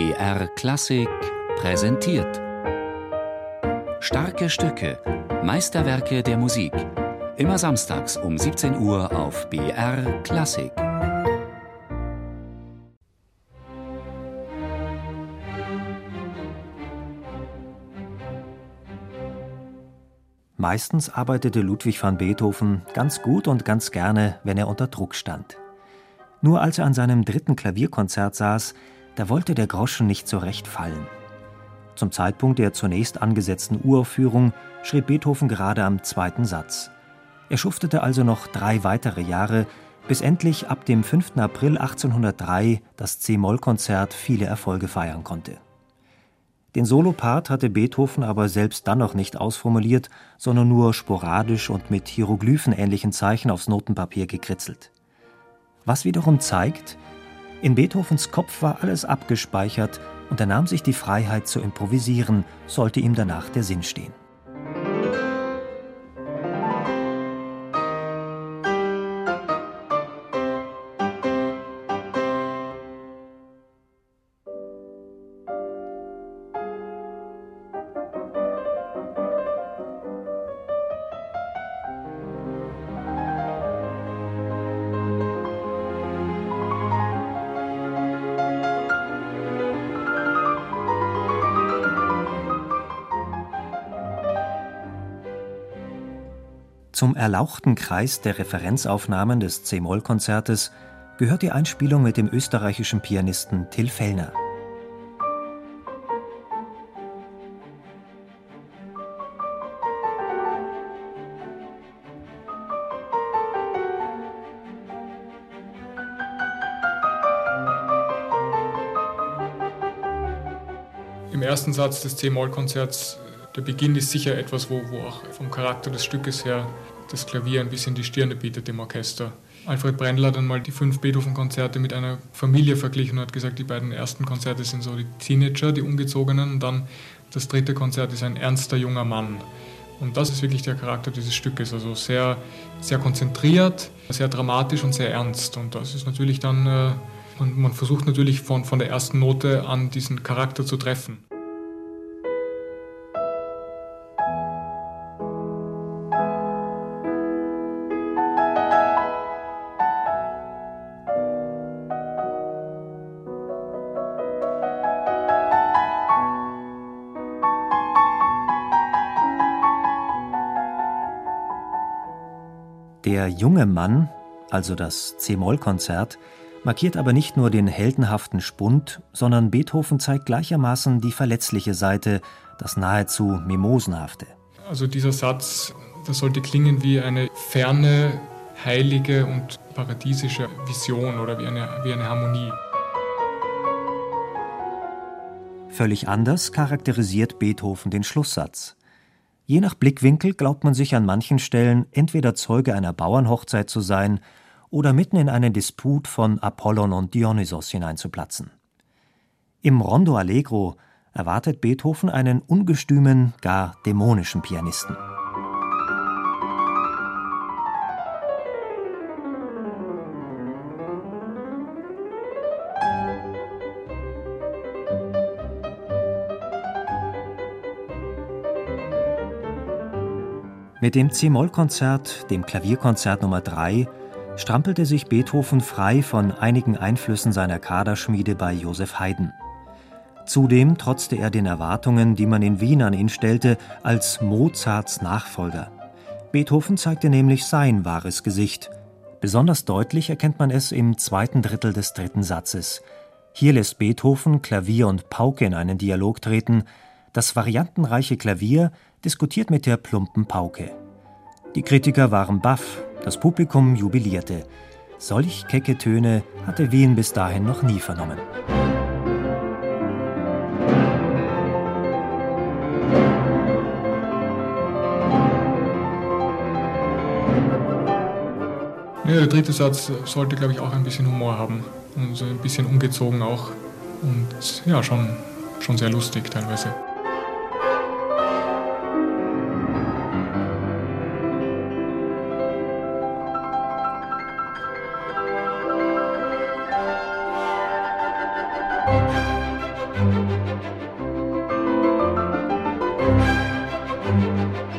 BR Klassik präsentiert. Starke Stücke, Meisterwerke der Musik. Immer samstags um 17 Uhr auf BR Klassik. Meistens arbeitete Ludwig van Beethoven ganz gut und ganz gerne, wenn er unter Druck stand. Nur als er an seinem dritten Klavierkonzert saß, da wollte der Groschen nicht so fallen. Zum Zeitpunkt der zunächst angesetzten Uraufführung schrieb Beethoven gerade am zweiten Satz. Er schuftete also noch drei weitere Jahre, bis endlich ab dem 5. April 1803 das C-Moll-Konzert viele Erfolge feiern konnte. Den Solopart hatte Beethoven aber selbst dann noch nicht ausformuliert, sondern nur sporadisch und mit hieroglyphenähnlichen Zeichen aufs Notenpapier gekritzelt. Was wiederum zeigt, in Beethovens Kopf war alles abgespeichert und er nahm sich die Freiheit zu improvisieren, sollte ihm danach der Sinn stehen. Zum erlauchten Kreis der Referenzaufnahmen des C-Moll-Konzertes gehört die Einspielung mit dem österreichischen Pianisten Till Fellner. Im ersten Satz des C-Moll-Konzerts der Beginn ist sicher etwas, wo, wo auch vom Charakter des Stückes her das Klavier ein bisschen die Stirne bietet dem Orchester. Alfred Brendler hat dann mal die fünf Beethoven-Konzerte mit einer Familie verglichen und hat gesagt, die beiden ersten Konzerte sind so die Teenager, die Ungezogenen, und dann das dritte Konzert ist ein ernster junger Mann. Und das ist wirklich der Charakter dieses Stückes, also sehr, sehr konzentriert, sehr dramatisch und sehr ernst. Und das ist natürlich dann, äh, man, man versucht natürlich von, von der ersten Note an diesen Charakter zu treffen. Der junge Mann, also das C-Moll-Konzert, markiert aber nicht nur den heldenhaften Spund, sondern Beethoven zeigt gleichermaßen die verletzliche Seite, das nahezu Mimosenhafte. Also dieser Satz, das sollte klingen wie eine ferne, heilige und paradiesische Vision oder wie eine, wie eine Harmonie. Völlig anders charakterisiert Beethoven den Schlusssatz. Je nach Blickwinkel glaubt man sich an manchen Stellen entweder Zeuge einer Bauernhochzeit zu sein oder mitten in einen Disput von Apollon und Dionysos hineinzuplatzen. Im Rondo Allegro erwartet Beethoven einen ungestümen, gar dämonischen Pianisten. Mit dem C-Moll-Konzert, dem Klavierkonzert Nummer 3, strampelte sich Beethoven frei von einigen Einflüssen seiner Kaderschmiede bei Joseph Haydn. Zudem trotzte er den Erwartungen, die man in Wien an ihn stellte, als Mozarts Nachfolger. Beethoven zeigte nämlich sein wahres Gesicht. Besonders deutlich erkennt man es im zweiten Drittel des dritten Satzes. Hier lässt Beethoven Klavier und Pauke in einen Dialog treten. Das variantenreiche Klavier diskutiert mit der plumpen Pauke. Die Kritiker waren baff, das Publikum jubilierte. Solch kecke Töne hatte Wien bis dahin noch nie vernommen. Ja, der dritte Satz sollte, glaube ich, auch ein bisschen Humor haben und so ein bisschen ungezogen auch und ja, schon, schon sehr lustig teilweise. Musik